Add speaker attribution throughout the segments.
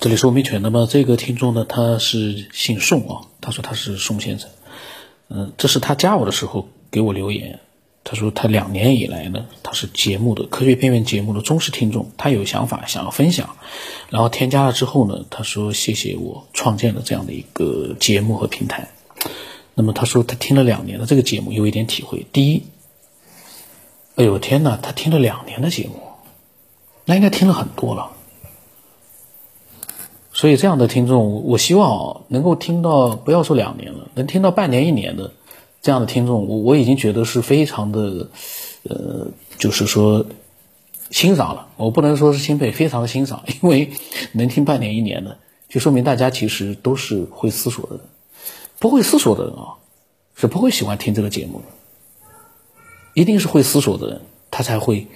Speaker 1: 这里是欧美犬。那么这个听众呢，他是姓宋啊，他说他是宋先生。嗯，这是他加我的时候给我留言。他说他两年以来呢，他是节目的科学边缘节目的忠实听众，他有想法想要分享，然后添加了之后呢，他说谢谢我创建了这样的一个节目和平台。那么他说他听了两年的这个节目，有一点体会。第一，哎呦天哪，他听了两年的节目，那应该听了很多了。所以这样的听众，我希望能够听到，不要说两年了，能听到半年、一年的这样的听众，我我已经觉得是非常的，呃，就是说欣赏了。我不能说是钦佩，非常的欣赏，因为能听半年、一年的，就说明大家其实都是会思索的人。不会思索的人啊，是不会喜欢听这个节目的。一定是会思索的人，他才会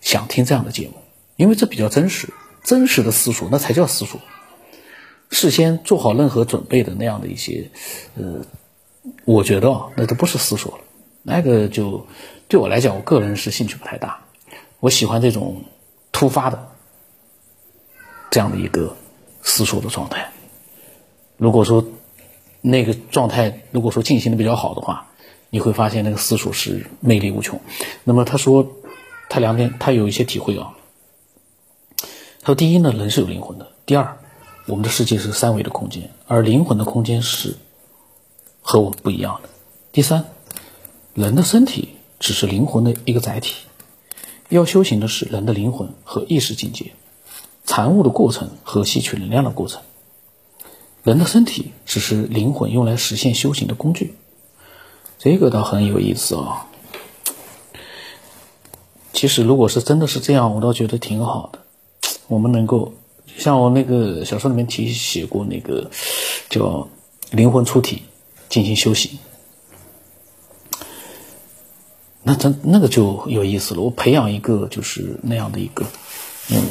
Speaker 1: 想听这样的节目，因为这比较真实，真实的思索，那才叫思索。事先做好任何准备的那样的一些，呃，我觉得啊，那都不是思索了，那个就对我来讲，我个人是兴趣不太大。我喜欢这种突发的这样的一个思索的状态。如果说那个状态，如果说进行的比较好的话，你会发现那个思索是魅力无穷。那么他说，他两点，他有一些体会啊。他说，第一呢，人是有灵魂的；第二。我们的世界是三维的空间，而灵魂的空间是和我们不一样的。第三，人的身体只是灵魂的一个载体，要修行的是人的灵魂和意识境界，参悟的过程和吸取能量的过程。人的身体只是灵魂用来实现修行的工具。这个倒很有意思啊。其实，如果是真的是这样，我倒觉得挺好的。我们能够。像我那个小说里面提写过那个叫灵魂出体进行修行，那他那个就有意思了。我培养一个就是那样的一个嗯，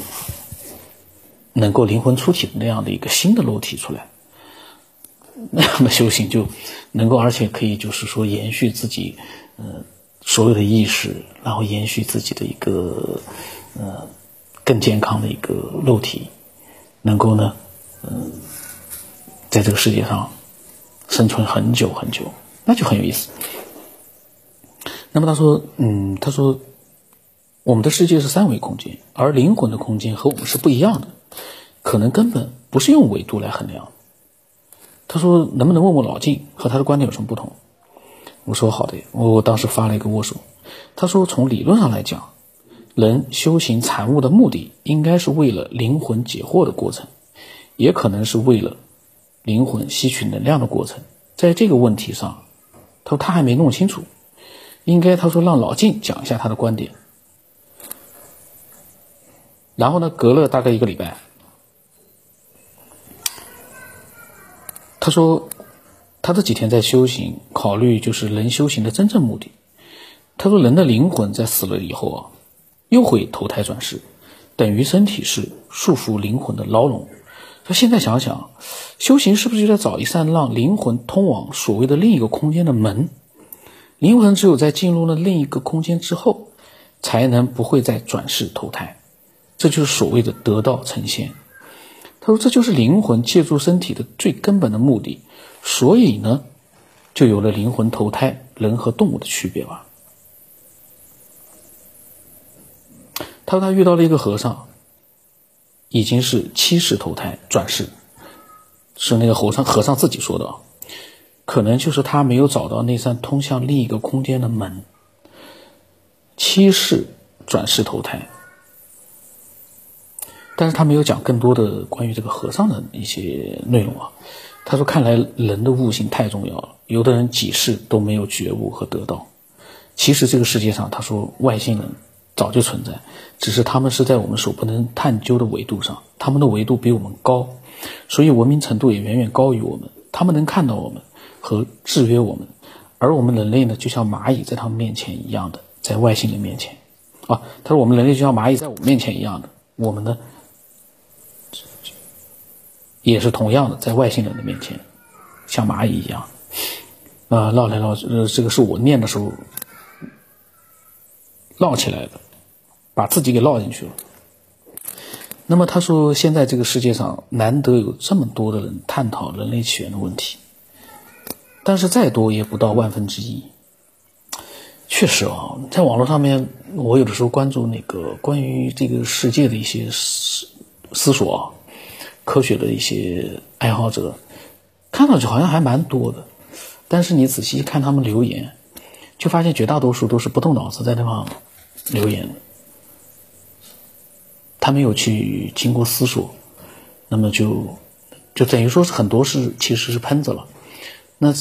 Speaker 1: 能够灵魂出体的那样的一个新的肉体出来，那样的修行就能够，而且可以就是说延续自己呃所有的意识，然后延续自己的一个呃更健康的一个肉体。能够呢，嗯，在这个世界上生存很久很久，那就很有意思。那么他说，嗯，他说，我们的世界是三维空间，而灵魂的空间和我们是不一样的，可能根本不是用维度来衡量。他说，能不能问问老静和他的观点有什么不同？我说好的，我当时发了一个握手。他说，从理论上来讲。人修行禅悟的目的，应该是为了灵魂解惑的过程，也可能是为了灵魂吸取能量的过程。在这个问题上，他说他还没弄清楚，应该他说让老静讲一下他的观点。然后呢，隔了大概一个礼拜，他说他这几天在修行，考虑就是人修行的真正目的。他说人的灵魂在死了以后啊。又会投胎转世，等于身体是束缚灵魂的牢笼。说现在想想，修行是不是就在找一扇让灵魂通往所谓的另一个空间的门？灵魂只有在进入了另一个空间之后，才能不会再转世投胎。这就是所谓的得道成仙。他说，这就是灵魂借助身体的最根本的目的。所以呢，就有了灵魂投胎人和动物的区别吧。他说他遇到了一个和尚，已经是七世投胎转世，是那个和尚和尚自己说的，可能就是他没有找到那扇通向另一个空间的门。七世转世投胎，但是他没有讲更多的关于这个和尚的一些内容啊。他说，看来人的悟性太重要了，有的人几世都没有觉悟和得到。其实这个世界上，他说外星人。早就存在，只是他们是在我们所不能探究的维度上，他们的维度比我们高，所以文明程度也远远高于我们。他们能看到我们和制约我们，而我们人类呢，就像蚂蚁在他们面前一样的，在外星人面前。啊，他说我们人类就像蚂蚁在我们面前一样的，我们呢，也是同样的在外星人的面前，像蚂蚁一样。啊，绕来绕去，呃，这个是我念的时候。唠起来的，把自己给唠进去了。那么他说，现在这个世界上难得有这么多的人探讨人类起源的问题，但是再多也不到万分之一。确实啊，在网络上面，我有的时候关注那个关于这个世界的一些思思索啊，科学的一些爱好者，看上去好像还蛮多的，但是你仔细看他们留言，就发现绝大多数都是不动脑子在那方留言。他没有去经过思索，那么就就等于说是很多是其实是喷子了。那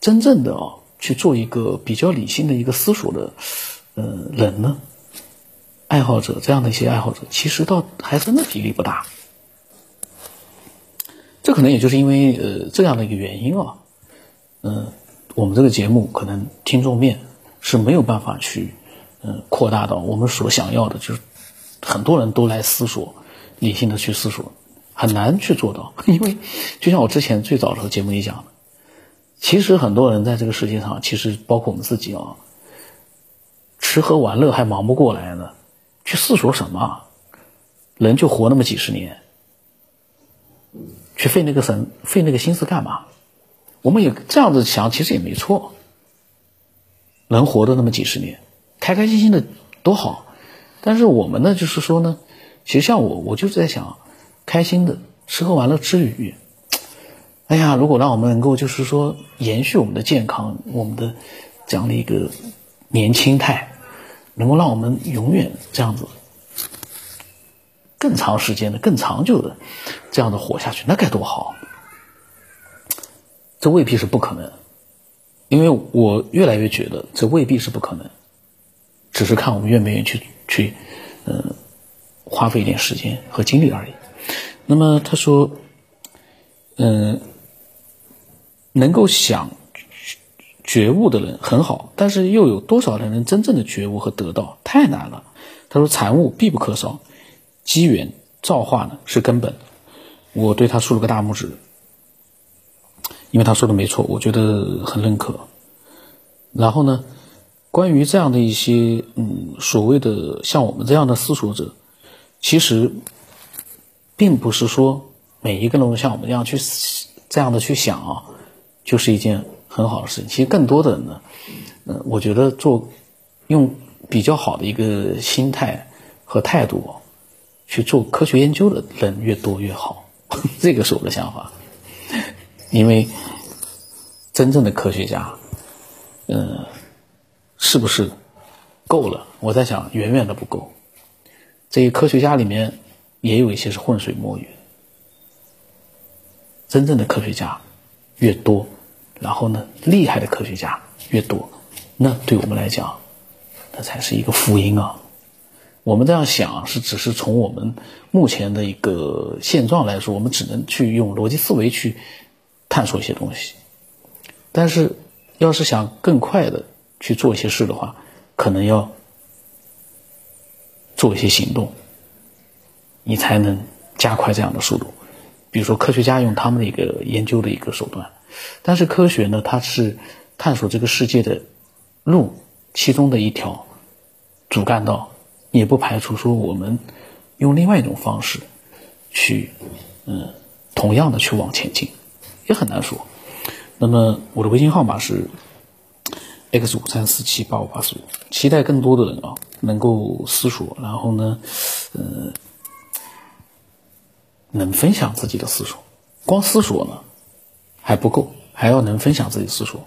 Speaker 1: 真正的啊去做一个比较理性的一个思索的呃人呢，爱好者这样的一些爱好者，其实倒还真的比例不大。这可能也就是因为呃这样的一个原因啊，嗯，我们这个节目可能听众面是没有办法去嗯扩大到我们所想要的，就是。很多人都来思索，理性的去思索，很难去做到。因为就像我之前最早的时候节目里讲的，其实很多人在这个世界上，其实包括我们自己啊，吃喝玩乐还忙不过来呢，去思索什么？人就活那么几十年，去费那个神费那个心思干嘛？我们也这样子想，其实也没错。能活的那么几十年，开开心心的多好。但是我们呢，就是说呢，其实像我，我就是在想，开心的吃喝玩乐之余，哎呀，如果让我们能够就是说延续我们的健康，我们的这样的一个年轻态，能够让我们永远这样子更长时间的、更长久的这样的活下去，那该多好！这未必是不可能，因为我越来越觉得这未必是不可能，只是看我们愿不愿意去。去，嗯，花费一点时间和精力而已。那么他说，嗯，能够想觉悟的人很好，但是又有多少人能真正的觉悟和得到？太难了。他说，产物必不可少，机缘造化呢是根本。我对他竖了个大拇指，因为他说的没错，我觉得很认可。然后呢？关于这样的一些，嗯，所谓的像我们这样的思索者，其实，并不是说每一个人都像我们这样去这样的去想啊，就是一件很好的事情。其实更多的人呢，嗯，我觉得做用比较好的一个心态和态度去做科学研究的人越多越好，这个是我的想法。因为真正的科学家，嗯。是不是够了？我在想，远远的不够。这些科学家里面也有一些是浑水摸鱼。真正的科学家越多，然后呢，厉害的科学家越多，那对我们来讲，那才是一个福音啊！我们这样想是只是从我们目前的一个现状来说，我们只能去用逻辑思维去探索一些东西。但是，要是想更快的。去做一些事的话，可能要做一些行动，你才能加快这样的速度。比如说，科学家用他们的一个研究的一个手段，但是科学呢，它是探索这个世界的路其中的一条主干道，也不排除说我们用另外一种方式去，嗯，同样的去往前进，也很难说。那么我的微信号码是。X 五三四七八五八四五，期待更多的人啊，能够思索，然后呢，呃，能分享自己的思索。光思索呢还不够，还要能分享自己思索。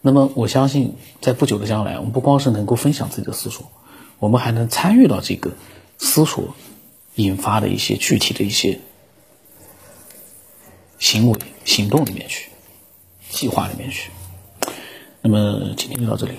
Speaker 1: 那么我相信，在不久的将来，我们不光是能够分享自己的思索，我们还能参与到这个思索引发的一些具体的一些行为、行动里面去，计划里面去。那么今天就到这里。